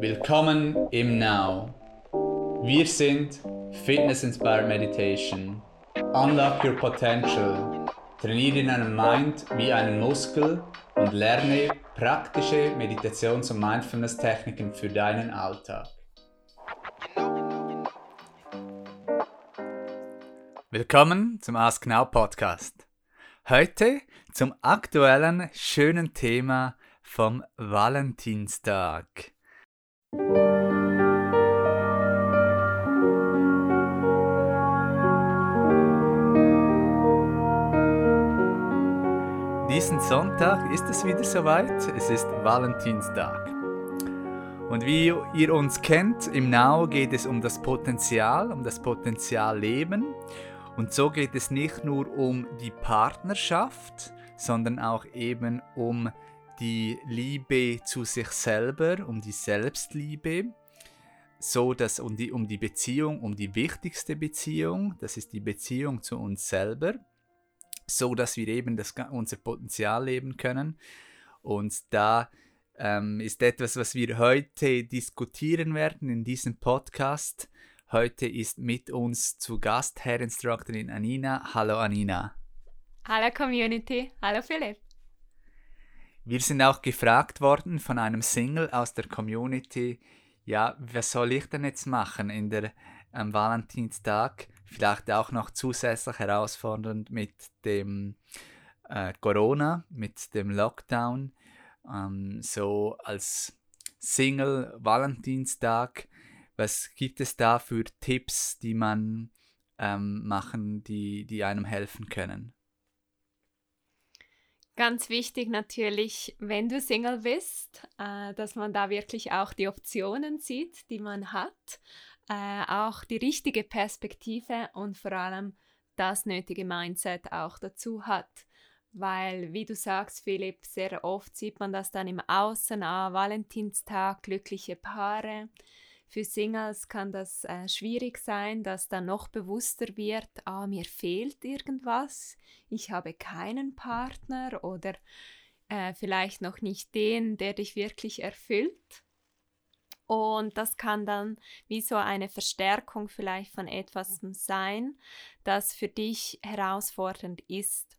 Willkommen im Now. Wir sind Fitness Inspired Meditation. Unlock your potential. Trainiere deinen Mind wie einen Muskel und lerne praktische Meditations- und Mindfulness-Techniken für deinen Alltag. Willkommen zum Ask Now Podcast. Heute zum aktuellen schönen Thema vom Valentinstag. Diesen Sonntag ist es wieder soweit. Es ist Valentinstag. Und wie ihr uns kennt, im Now geht es um das Potenzial, um das Potenzialleben. Und so geht es nicht nur um die Partnerschaft, sondern auch eben um die Liebe zu sich selber, um die Selbstliebe, so dass um die, um die Beziehung, um die wichtigste Beziehung, das ist die Beziehung zu uns selber, so dass wir eben das, unser Potenzial leben können. Und da ähm, ist etwas, was wir heute diskutieren werden in diesem Podcast. Heute ist mit uns zu Gast Herr Instructorin Anina. Hallo Anina. Hallo Community. Hallo Philipp. Wir sind auch gefragt worden von einem Single aus der Community, ja, was soll ich denn jetzt machen in der am Valentinstag? Vielleicht auch noch zusätzlich herausfordernd mit dem äh, Corona, mit dem Lockdown. Ähm, so als Single Valentinstag, was gibt es da für Tipps, die man ähm, machen, die, die einem helfen können? Ganz wichtig natürlich, wenn du Single bist, äh, dass man da wirklich auch die Optionen sieht, die man hat, äh, auch die richtige Perspektive und vor allem das nötige Mindset auch dazu hat. Weil, wie du sagst, Philipp, sehr oft sieht man das dann im Außen, ah, Valentinstag, glückliche Paare. Für Singles kann das äh, schwierig sein, dass dann noch bewusster wird, ah, mir fehlt irgendwas, ich habe keinen Partner oder äh, vielleicht noch nicht den, der dich wirklich erfüllt. Und das kann dann wie so eine Verstärkung vielleicht von etwas sein, das für dich herausfordernd ist.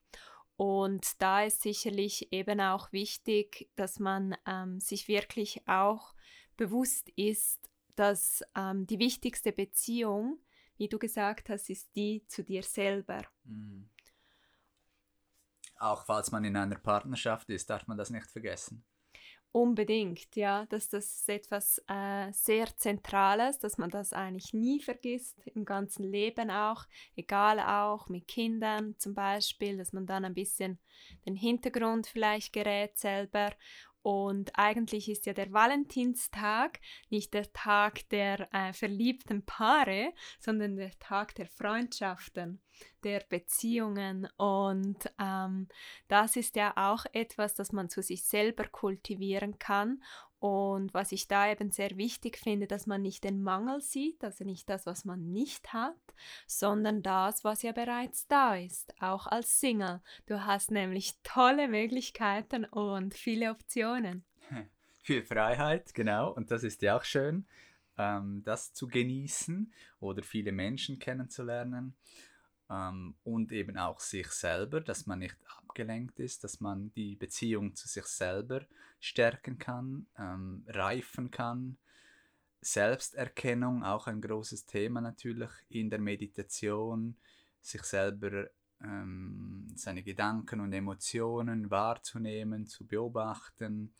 Und da ist sicherlich eben auch wichtig, dass man ähm, sich wirklich auch bewusst ist, dass ähm, die wichtigste Beziehung, wie du gesagt hast, ist die zu dir selber. Mhm. Auch falls man in einer Partnerschaft ist, darf man das nicht vergessen. Unbedingt, ja, dass das ist etwas äh, sehr Zentrales, dass man das eigentlich nie vergisst, im ganzen Leben auch, egal auch mit Kindern zum Beispiel, dass man dann ein bisschen den Hintergrund vielleicht gerät selber und eigentlich ist ja der Valentinstag nicht der Tag der äh, verliebten Paare, sondern der Tag der Freundschaften, der Beziehungen. Und ähm, das ist ja auch etwas, das man zu sich selber kultivieren kann und was ich da eben sehr wichtig finde, dass man nicht den Mangel sieht, also nicht das, was man nicht hat, sondern das, was ja bereits da ist, auch als Single. Du hast nämlich tolle Möglichkeiten und viele Optionen. Viel Freiheit, genau, und das ist ja auch schön, ähm, das zu genießen oder viele Menschen kennenzulernen ähm, und eben auch sich selber, dass man nicht abgelenkt ist, dass man die Beziehung zu sich selber stärken kann, ähm, reifen kann. Selbsterkennung, auch ein großes Thema natürlich in der Meditation, sich selber ähm, seine Gedanken und Emotionen wahrzunehmen, zu beobachten,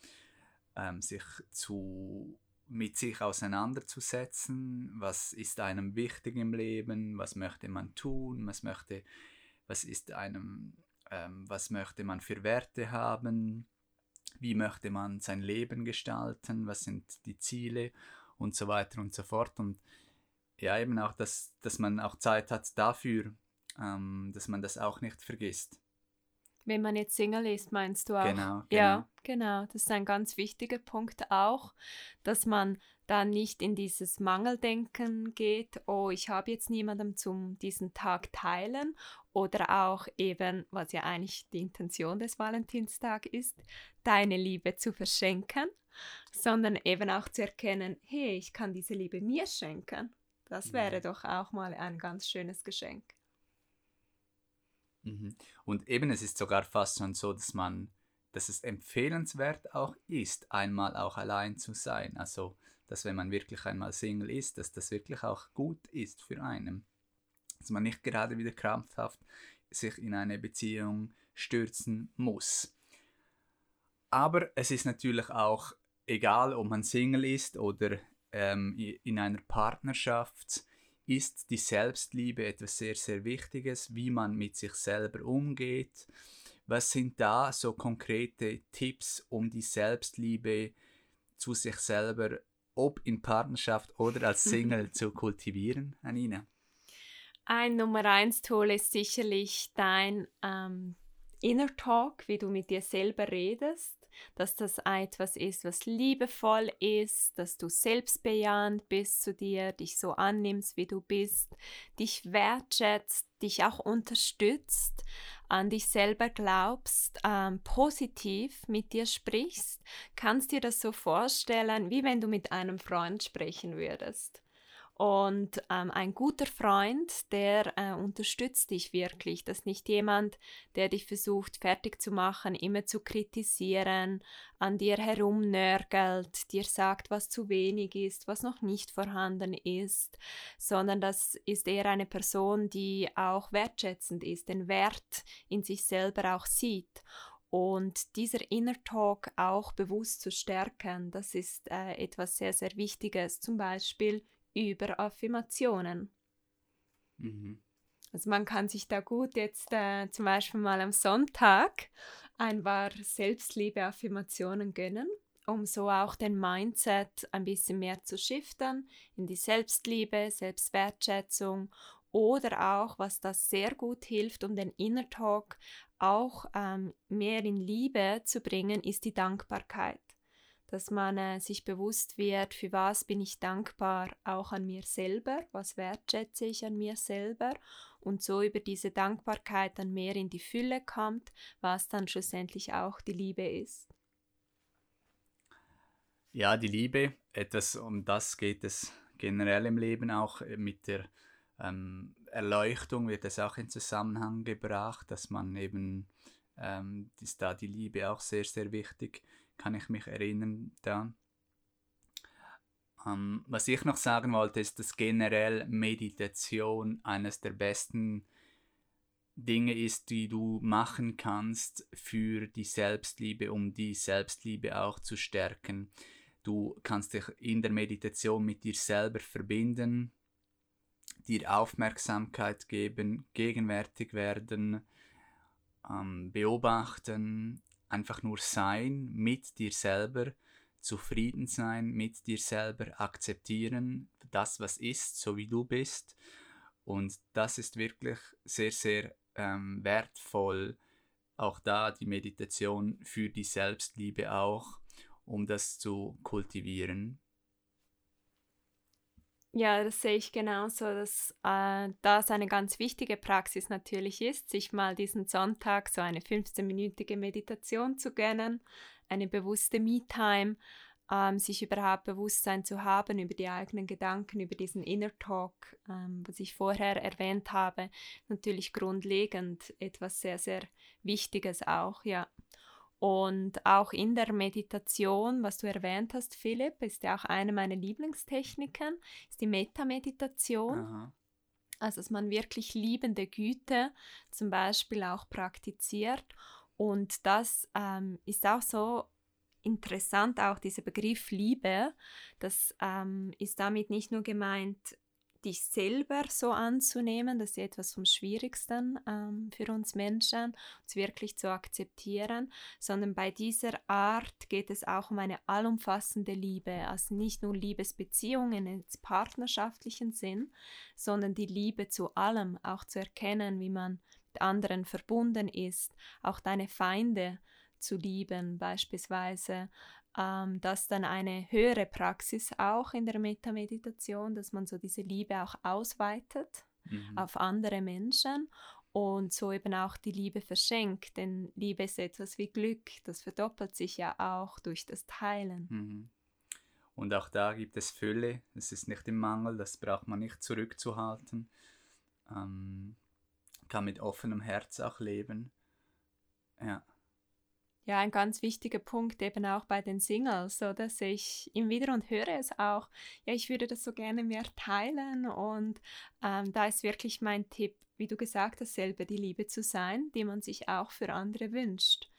ähm, sich zu mit sich auseinanderzusetzen, was ist einem wichtig im Leben, was möchte man tun, was möchte, was ist einem, ähm, was möchte man für Werte haben, wie möchte man sein Leben gestalten, was sind die Ziele? Und so weiter und so fort. Und ja, eben auch, dass, dass man auch Zeit hat dafür, ähm, dass man das auch nicht vergisst. Wenn man jetzt Single ist, meinst du auch? Genau, genau. Ja, genau. Das ist ein ganz wichtiger Punkt auch, dass man da nicht in dieses Mangeldenken geht, oh, ich habe jetzt niemanden zum diesen Tag teilen oder auch eben, was ja eigentlich die Intention des Valentinstag ist, deine Liebe zu verschenken, sondern eben auch zu erkennen, hey, ich kann diese Liebe mir schenken. Das wäre ja. doch auch mal ein ganz schönes Geschenk. Mhm. Und eben, es ist sogar fast schon so, dass man, dass es empfehlenswert auch ist, einmal auch allein zu sein. Also, dass wenn man wirklich einmal Single ist, dass das wirklich auch gut ist für einen. Dass man nicht gerade wieder krampfhaft sich in eine Beziehung stürzen muss. Aber es ist natürlich auch egal, ob man Single ist oder ähm, in einer Partnerschaft, ist die Selbstliebe etwas sehr, sehr Wichtiges, wie man mit sich selber umgeht. Was sind da so konkrete Tipps, um die Selbstliebe zu sich selber, ob in Partnerschaft oder als Single, zu kultivieren, Anina? Ein Nummer eins Tool ist sicherlich dein ähm, Inner Talk, wie du mit dir selber redest dass das etwas ist, was liebevoll ist, dass du selbstbejahend bist zu dir, dich so annimmst, wie du bist, dich wertschätzt, dich auch unterstützt, an dich selber glaubst, ähm, positiv mit dir sprichst, kannst dir das so vorstellen, wie wenn du mit einem Freund sprechen würdest. Und ähm, ein guter Freund, der äh, unterstützt dich wirklich. Das ist nicht jemand, der dich versucht fertig zu machen, immer zu kritisieren, an dir herumnörgelt, dir sagt, was zu wenig ist, was noch nicht vorhanden ist, sondern das ist eher eine Person, die auch wertschätzend ist, den Wert in sich selber auch sieht. Und dieser Inner Talk auch bewusst zu stärken, das ist äh, etwas sehr, sehr Wichtiges. Zum Beispiel über Affirmationen. Mhm. Also man kann sich da gut jetzt äh, zum Beispiel mal am Sonntag ein paar Selbstliebe-Affirmationen gönnen, um so auch den Mindset ein bisschen mehr zu shiften in die Selbstliebe, Selbstwertschätzung oder auch, was das sehr gut hilft, um den Inner Talk auch ähm, mehr in Liebe zu bringen, ist die Dankbarkeit dass man äh, sich bewusst wird, für was bin ich dankbar, auch an mir selber, was wertschätze ich an mir selber und so über diese Dankbarkeit dann mehr in die Fülle kommt, was dann schlussendlich auch die Liebe ist. Ja, die Liebe, etwas um das geht es generell im Leben auch äh, mit der ähm, Erleuchtung wird es auch in Zusammenhang gebracht, dass man eben ähm, ist da die Liebe auch sehr, sehr wichtig kann ich mich erinnern da. Ähm, was ich noch sagen wollte, ist, dass generell Meditation eines der besten Dinge ist, die du machen kannst für die Selbstliebe, um die Selbstliebe auch zu stärken. Du kannst dich in der Meditation mit dir selber verbinden, dir Aufmerksamkeit geben, gegenwärtig werden, ähm, beobachten, einfach nur sein mit dir selber, zufrieden sein mit dir selber, akzeptieren das, was ist, so wie du bist. Und das ist wirklich sehr, sehr ähm, wertvoll. Auch da die Meditation für die Selbstliebe auch, um das zu kultivieren. Ja, das sehe ich genauso, dass äh, das eine ganz wichtige Praxis natürlich ist, sich mal diesen Sonntag so eine 15-minütige Meditation zu gönnen, eine bewusste Me-Time, ähm, sich überhaupt Bewusstsein zu haben über die eigenen Gedanken, über diesen Inner Talk, ähm, was ich vorher erwähnt habe, natürlich grundlegend etwas sehr, sehr Wichtiges auch, ja. Und auch in der Meditation, was du erwähnt hast, Philipp, ist ja auch eine meiner Lieblingstechniken, ist die Metameditation. Also, dass man wirklich liebende Güte zum Beispiel auch praktiziert. Und das ähm, ist auch so interessant, auch dieser Begriff Liebe. Das ähm, ist damit nicht nur gemeint, dich selber so anzunehmen, das ist etwas vom Schwierigsten ähm, für uns Menschen, uns wirklich zu akzeptieren, sondern bei dieser Art geht es auch um eine allumfassende Liebe, also nicht nur Liebesbeziehungen im partnerschaftlichen Sinn, sondern die Liebe zu allem, auch zu erkennen, wie man mit anderen verbunden ist, auch deine Feinde zu lieben beispielsweise, ähm, das dann eine höhere Praxis auch in der Metameditation, dass man so diese Liebe auch ausweitet mhm. auf andere Menschen und so eben auch die Liebe verschenkt. Denn Liebe ist etwas wie Glück, das verdoppelt sich ja auch durch das Teilen. Mhm. Und auch da gibt es Fülle, es ist nicht im Mangel, das braucht man nicht zurückzuhalten. Ähm, kann mit offenem Herz auch leben. Ja. Ja, ein ganz wichtiger Punkt eben auch bei den Singles, so dass ich immer wieder und höre es auch, ja, ich würde das so gerne mehr teilen und ähm, da ist wirklich mein Tipp, wie du gesagt hast, selber die Liebe zu sein, die man sich auch für andere wünscht.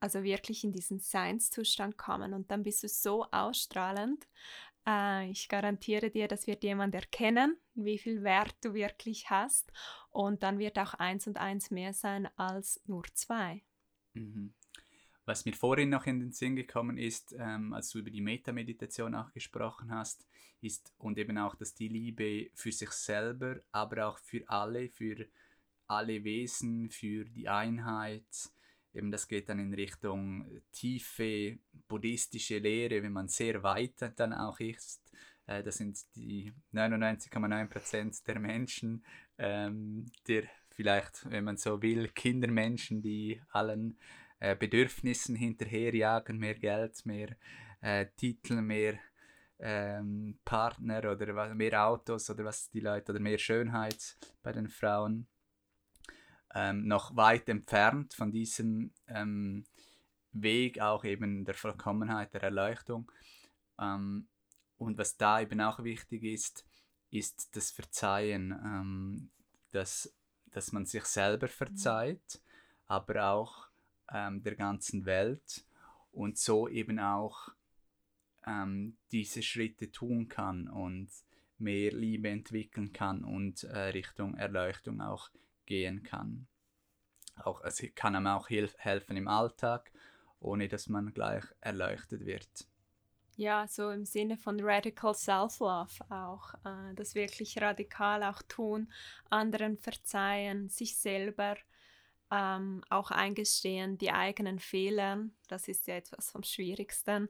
Also wirklich in diesen Seinszustand kommen und dann bist du so ausstrahlend. Äh, ich garantiere dir, das wird jemand erkennen, wie viel Wert du wirklich hast und dann wird auch eins und eins mehr sein als nur zwei. Mhm. Was mir vorhin noch in den Sinn gekommen ist, ähm, als du über die Metameditation auch gesprochen hast, ist und eben auch, dass die Liebe für sich selber, aber auch für alle, für alle Wesen, für die Einheit, eben das geht dann in Richtung tiefe buddhistische Lehre, wenn man sehr weit dann auch ist. Äh, das sind die 99,9% der Menschen, ähm, der vielleicht, wenn man so will, Kindermenschen, die allen äh, Bedürfnissen hinterherjagen, mehr Geld, mehr äh, Titel, mehr ähm, Partner oder mehr Autos oder was die Leute oder mehr Schönheit bei den Frauen. Ähm, noch weit entfernt von diesem ähm, Weg auch eben der Vollkommenheit, der Erleuchtung. Ähm, und was da eben auch wichtig ist, ist das Verzeihen, ähm, dass, dass man sich selber verzeiht, aber auch ähm, der ganzen Welt und so eben auch ähm, diese Schritte tun kann und mehr Liebe entwickeln kann und äh, Richtung Erleuchtung auch gehen kann. Auch, es kann einem auch hilf helfen im Alltag, ohne dass man gleich erleuchtet wird. Ja, so im Sinne von Radical Self-Love auch. Äh, das wirklich radikal auch tun, anderen verzeihen, sich selber ähm, auch eingestehen, die eigenen Fehler, das ist ja etwas vom Schwierigsten,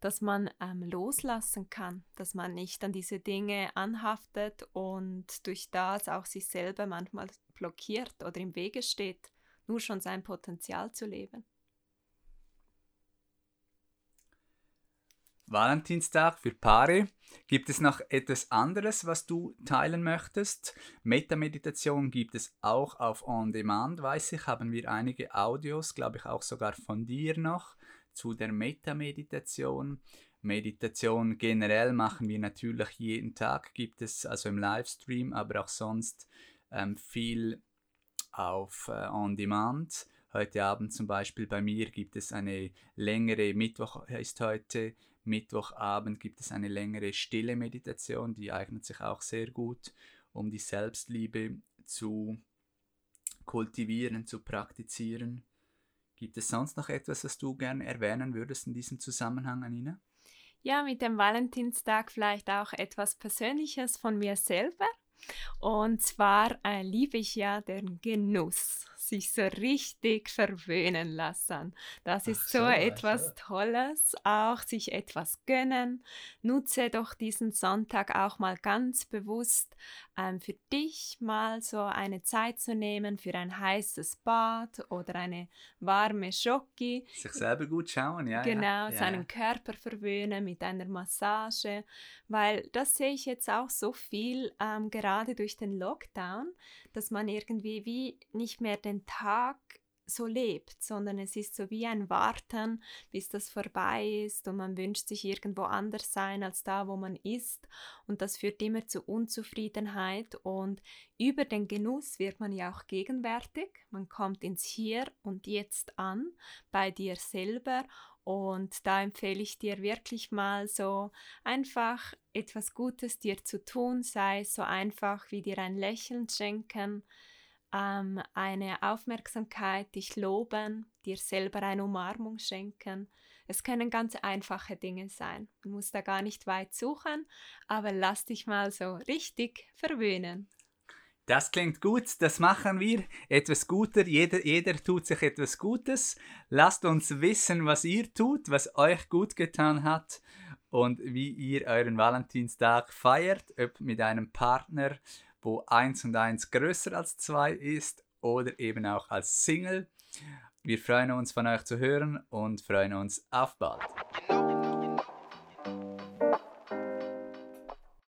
dass man ähm, loslassen kann, dass man nicht an diese Dinge anhaftet und durch das auch sich selber manchmal blockiert oder im Wege steht, nur schon sein Potenzial zu leben. Valentinstag für Paare. Gibt es noch etwas anderes, was du teilen möchtest? Metameditation gibt es auch auf On Demand, weiß ich. Haben wir einige Audios, glaube ich auch sogar von dir noch, zu der Metameditation. Meditation generell machen wir natürlich jeden Tag, gibt es also im Livestream, aber auch sonst ähm, viel auf äh, On Demand. Heute Abend zum Beispiel bei mir gibt es eine längere, Mittwoch ist heute, Mittwochabend gibt es eine längere stille Meditation, die eignet sich auch sehr gut, um die Selbstliebe zu kultivieren, zu praktizieren. Gibt es sonst noch etwas, was du gerne erwähnen würdest in diesem Zusammenhang, Anina? Ja, mit dem Valentinstag vielleicht auch etwas Persönliches von mir selber. Und zwar äh, liebe ich ja den Genuss sich so richtig verwöhnen lassen. Das ist so, so, etwas so. Tolles, auch sich etwas gönnen. Nutze doch diesen Sonntag auch mal ganz bewusst ähm, für dich mal so eine Zeit zu nehmen für ein heißes Bad oder eine warme Schoki. Sich selber gut schauen, ja. Genau, ja. seinen Körper verwöhnen mit einer Massage, weil das sehe ich jetzt auch so viel, ähm, gerade durch den Lockdown, dass man irgendwie wie nicht mehr den Tag so lebt, sondern es ist so wie ein Warten, bis das vorbei ist und man wünscht sich irgendwo anders sein als da, wo man ist. Und das führt immer zu Unzufriedenheit und über den Genuss wird man ja auch gegenwärtig, man kommt ins Hier und Jetzt an, bei dir selber. Und da empfehle ich dir wirklich mal so einfach etwas Gutes dir zu tun, sei es so einfach wie dir ein Lächeln schenken, ähm, eine Aufmerksamkeit, dich loben, dir selber eine Umarmung schenken. Es können ganz einfache Dinge sein. Man muss da gar nicht weit suchen, aber lass dich mal so richtig verwöhnen. Das klingt gut, das machen wir. Etwas Guter, jeder, jeder tut sich etwas Gutes. Lasst uns wissen, was ihr tut, was euch gut getan hat und wie ihr euren Valentinstag feiert, ob mit einem Partner, wo eins und eins größer als zwei ist oder eben auch als Single. Wir freuen uns von euch zu hören und freuen uns auf bald.